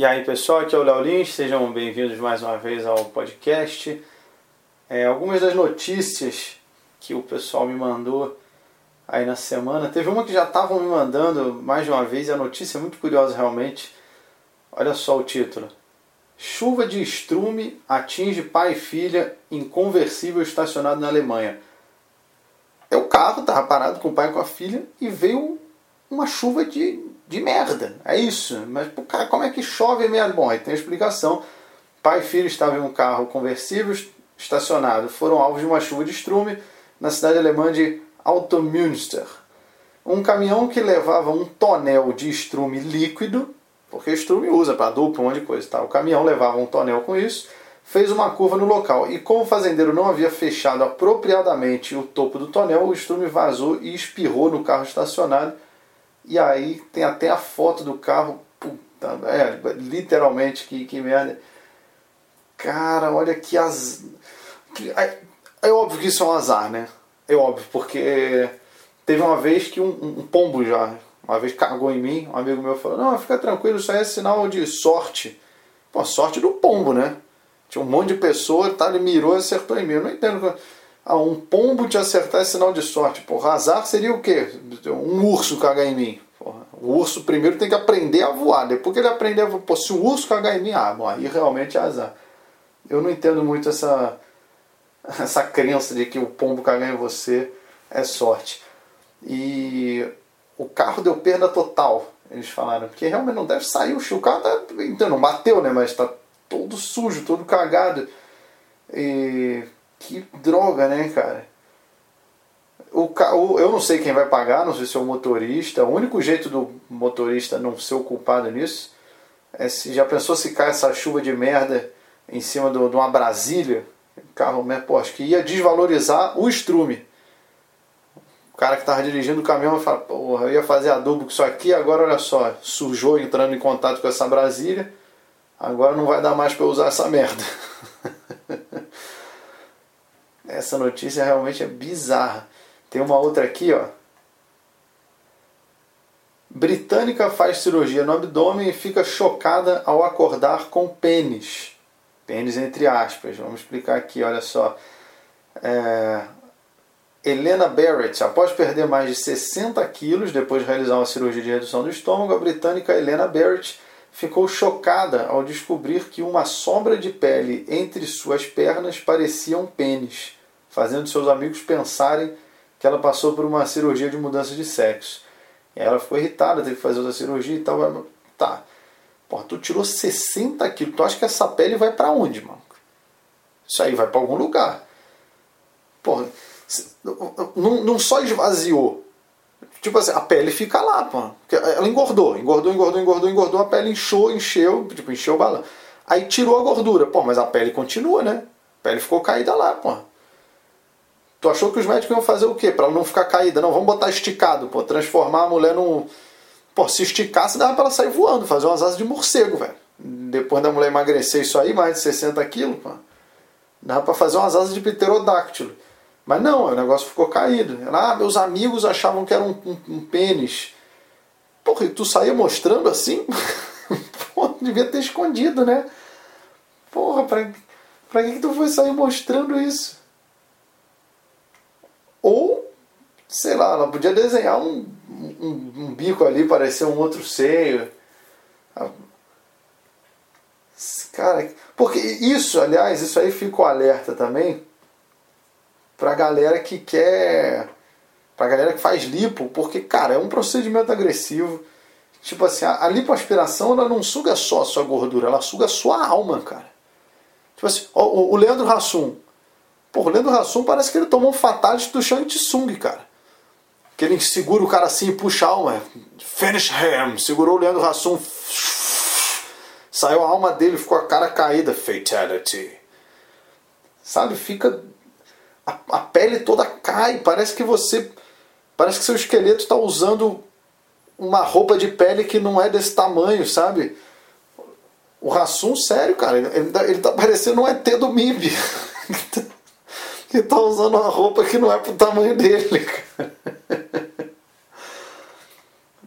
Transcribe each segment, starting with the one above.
E aí pessoal, aqui é o Léo Lins, sejam bem-vindos mais uma vez ao podcast. É, algumas das notícias que o pessoal me mandou aí na semana, teve uma que já estavam me mandando mais de uma vez e a notícia é muito curiosa realmente. Olha só o título: Chuva de estrume atinge pai e filha em conversível estacionado na Alemanha. É o carro, estava parado com o pai e com a filha e veio uma chuva de de merda. É isso. Mas, cara, como é que chove merda? Bom, aí tem explicação. Pai e filho estavam em um carro conversível estacionado. Foram alvos de uma chuva de estrume na cidade alemã de Automünster. Um caminhão que levava um tonel de estrume líquido, porque estrume usa para duplo, um monte de coisa. Tá? O caminhão levava um tonel com isso, fez uma curva no local. E como o fazendeiro não havia fechado apropriadamente o topo do tonel, o estrume vazou e espirrou no carro estacionado e aí tem até a foto do carro. Puta, é, literalmente, que, que merda. Cara, olha que azar. É, é, óbvio que isso é um azar, né? É óbvio, porque teve uma vez que um, um pombo já, uma vez cagou em mim, um amigo meu falou, não, fica tranquilo, isso aí é sinal de sorte. Pô, sorte do pombo, né? Tinha um monte de pessoa, tá, ele mirou e acertou em mim. Eu não entendo ah, um pombo te acertar é sinal de sorte. Porra, azar seria o quê? Um urso cagar em mim. Porra, o urso primeiro tem que aprender a voar. Depois que ele aprender a voar, pô, se um urso cagar em mim, ah, bom, aí realmente é azar. Eu não entendo muito essa, essa crença de que o pombo cagar em você é sorte. E o carro deu perda total, eles falaram. Porque realmente não deve sair o. O carro tá, então, não bateu, né? Mas tá todo sujo, todo cagado. E que droga, né, cara? O, o, eu não sei quem vai pagar, não sei se é o motorista. O único jeito do motorista não ser o culpado nisso é se já pensou se cai essa chuva de merda em cima de uma Brasília, carro, pô, acho que ia desvalorizar o estrume. O cara que estava dirigindo o caminhão vai falar, porra, eu ia fazer adubo com isso aqui, agora olha só, sujou entrando em contato com essa Brasília, agora não vai dar mais para usar essa merda. Essa notícia realmente é bizarra. Tem uma outra aqui, ó. Britânica faz cirurgia no abdômen e fica chocada ao acordar com pênis. Pênis entre aspas. Vamos explicar aqui, olha só. É... Helena Barrett, após perder mais de 60 quilos depois de realizar uma cirurgia de redução do estômago, a britânica Helena Barrett ficou chocada ao descobrir que uma sombra de pele entre suas pernas parecia um pênis fazendo seus amigos pensarem que ela passou por uma cirurgia de mudança de sexo. E ela ficou irritada, teve que fazer outra cirurgia e tal. Tá. Pô, tu tirou 60 quilos. Tu acha que essa pele vai para onde, mano? Isso aí vai para algum lugar. Porra, não, não só esvaziou. Tipo assim, a pele fica lá, pô. Ela engordou, engordou, engordou, engordou, engordou, a pele inchou, encheu, tipo, encheu o balão. Aí tirou a gordura. Pô, mas a pele continua, né? A pele ficou caída lá, pô. Tu achou que os médicos iam fazer o quê? Para ela não ficar caída? Não, vamos botar esticado, pô. Transformar a mulher num. Pô, se esticasse, dava pra ela sair voando, fazer umas asas de morcego, velho. Depois da mulher emagrecer isso aí, mais de 60 quilos, pô. Dava pra fazer umas asas de pterodáctilo. Mas não, o negócio ficou caído. Ah, meus amigos achavam que era um, um, um pênis. Porra, e tu saía mostrando assim? Pô, devia ter escondido, né? Porra, pra, pra que, que tu foi sair mostrando isso? Ou, sei lá, ela podia desenhar um, um, um bico ali, parecer um outro seio. Cara, porque isso, aliás, isso aí fica alerta também pra galera que quer. pra galera que faz lipo, porque, cara, é um procedimento agressivo. Tipo assim, a, a lipoaspiração ela não suga só a sua gordura, ela suga a sua alma, cara. Tipo assim, o, o Leandro Hassum, Pô, o Leandro Hassum parece que ele tomou um fatality do Shang Tsung, cara. Que ele segura o cara assim e puxa a alma. Finish him! Segurou o Leandro Hassum. Saiu a alma dele, ficou a cara caída. Fatality. Sabe, fica. A, a pele toda cai. Parece que você. Parece que seu esqueleto está usando uma roupa de pele que não é desse tamanho, sabe? O Rassum, sério, cara, ele, ele, tá, tá parecendo um ET do MIB. que tá usando uma roupa que não é pro tamanho dele.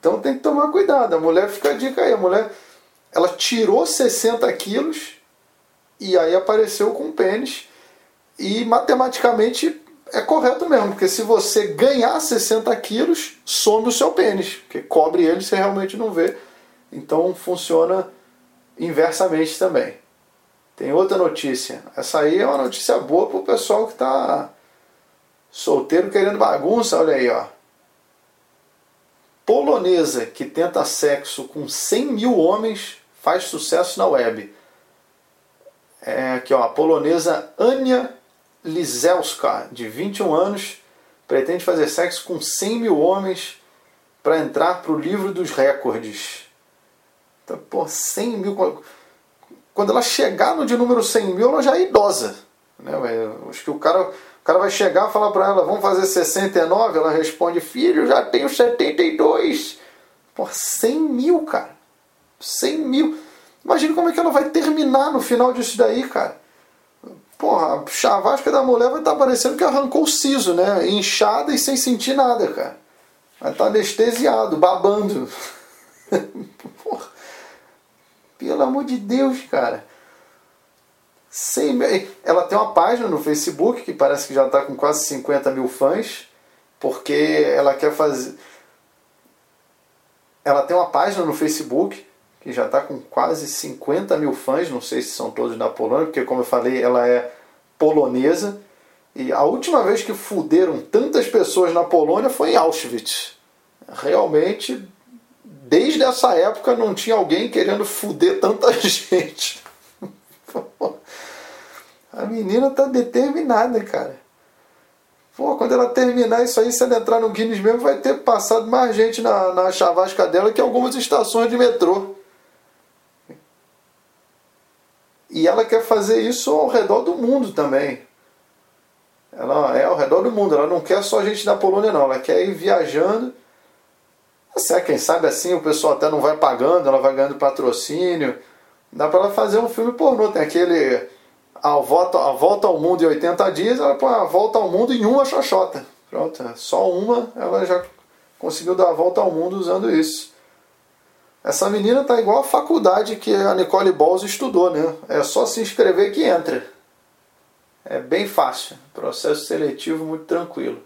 Então tem que tomar cuidado. A mulher fica a dica aí. A mulher, ela tirou 60 quilos e aí apareceu com pênis. E matematicamente é correto mesmo, porque se você ganhar 60 quilos, some o seu pênis, porque cobre ele você realmente não vê. Então funciona inversamente também. Tem outra notícia. Essa aí é uma notícia boa para o pessoal que está solteiro querendo bagunça. Olha aí, ó. Polonesa que tenta sexo com 100 mil homens faz sucesso na web. É aqui, ó. A polonesa Ania Lizelska, de 21 anos, pretende fazer sexo com 100 mil homens para entrar para o livro dos recordes. Então, pô, 100 mil. Quando ela chegar no de número 100 mil, ela já é idosa. Né? Acho que o cara, o cara vai chegar e falar para ela: vamos fazer 69? Ela responde: filho, já tenho 72. Pô, 100 mil, cara. 100 mil. Imagina como é que ela vai terminar no final disso daí, cara. Porra, a chavasca da mulher vai estar tá parecendo que arrancou o siso, né? Inchada e sem sentir nada, cara. Vai estar tá anestesiado, babando. Porra. Pelo amor de Deus, cara. Sem... Ela tem uma página no Facebook que parece que já está com quase 50 mil fãs, porque ela quer fazer. Ela tem uma página no Facebook que já está com quase 50 mil fãs, não sei se são todos da Polônia, porque como eu falei, ela é polonesa. E a última vez que fuderam tantas pessoas na Polônia foi em Auschwitz. Realmente, desde essa época não tinha alguém querendo fuder tanta gente. A menina tá determinada, cara. Pô, quando ela terminar isso aí, se ela entrar no Guinness mesmo, vai ter passado mais gente na, na chavasca dela que algumas estações de metrô. E ela quer fazer isso ao redor do mundo também. Ela é ao redor do mundo, ela não quer só gente da Polônia, não. Ela quer ir viajando. Se quem sabe assim o pessoal até não vai pagando, ela vai ganhando patrocínio. Dá para ela fazer um filme pornô. Tem aquele a volta, a volta ao mundo em 80 dias, ela põe a volta ao mundo em uma xoxota. Pronto, é só uma, ela já conseguiu dar a volta ao mundo usando isso. Essa menina tá igual a faculdade que a Nicole Balls estudou, né? É só se inscrever que entra. É bem fácil, processo seletivo muito tranquilo.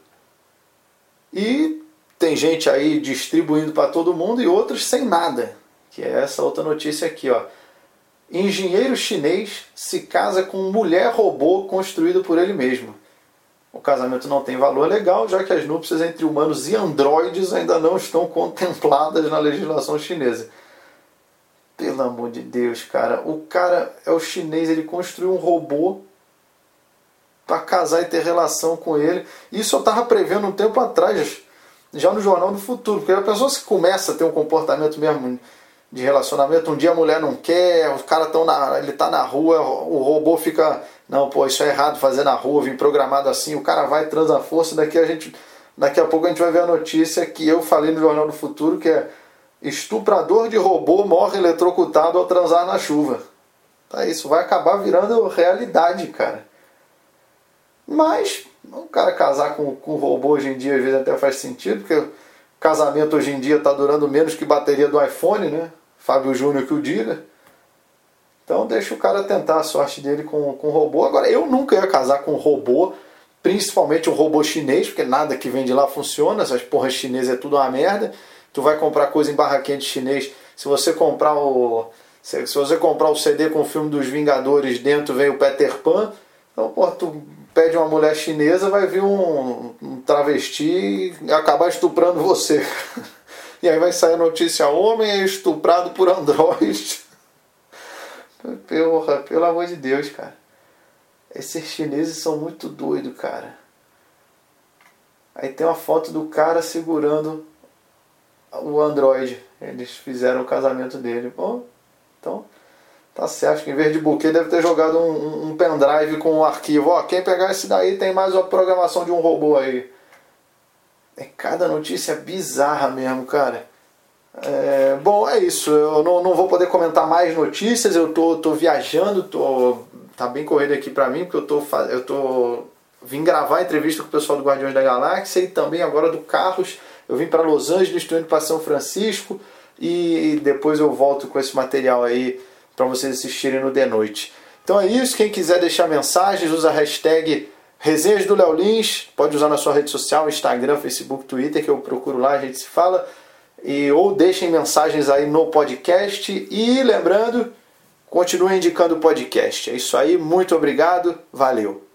E tem gente aí distribuindo para todo mundo e outros sem nada, que é essa outra notícia aqui, ó. Engenheiro chinês se casa com mulher robô construído por ele mesmo. O casamento não tem valor legal, já que as núpcias entre humanos e androides ainda não estão contempladas na legislação chinesa. Pelo amor de Deus, cara. O cara é o chinês, ele construiu um robô para casar e ter relação com ele. Isso eu estava prevendo um tempo atrás, já no Jornal do Futuro. Porque a pessoa se começa a ter um comportamento mesmo de relacionamento, um dia a mulher não quer, os caras estão na. ele tá na rua, o robô fica não, pô, isso é errado fazer na rua, vim programado assim, o cara vai, transa força, daqui a gente. Daqui a pouco a gente vai ver a notícia que eu falei no Jornal do Futuro, que é estuprador de robô morre eletrocutado ao transar na chuva. Tá, isso vai acabar virando realidade, cara. Mas o cara casar com, com robô hoje em dia às vezes até faz sentido, porque casamento hoje em dia está durando menos que bateria do iPhone, né? Fábio Júnior que o diga. Então deixa o cara tentar a sorte dele com, com robô. Agora, eu nunca ia casar com robô, principalmente um robô chinês, porque nada que vem de lá funciona, essas porras chinesas é tudo uma merda. Tu vai comprar coisa em barraquinha de chinês, se você comprar o. Se, se você comprar o CD com o filme dos Vingadores, dentro vem o Peter Pan, então, pô, tu pede uma mulher chinesa, vai vir um, um travesti e acabar estuprando você. E aí vai sair a notícia: homem é estuprado por androide. Porra, pelo amor de Deus, cara. Esses chineses são muito doidos, cara. Aí tem uma foto do cara segurando o Android. Eles fizeram o casamento dele. Bom, então tá certo que em vez de buquê deve ter jogado um, um pendrive com um arquivo. Ó, quem pegar esse daí tem mais uma programação de um robô aí. É cada notícia bizarra mesmo, cara. É, bom, é isso. Eu não, não vou poder comentar mais notícias. Eu tô, tô viajando, tô, tá bem corrido aqui para mim, porque eu tô, eu tô vim gravar entrevista com o pessoal do Guardiões da Galáxia e também agora do Carlos. Eu vim para Los Angeles, estou indo para São Francisco. e depois eu volto com esse material aí para vocês assistirem no de noite. Então é isso, quem quiser deixar mensagens, usa a hashtag Resenhas do Léo Lins, pode usar na sua rede social, Instagram, Facebook, Twitter, que eu procuro lá, a gente se fala. E, ou deixem mensagens aí no podcast. E lembrando, continue indicando o podcast. É isso aí, muito obrigado, valeu!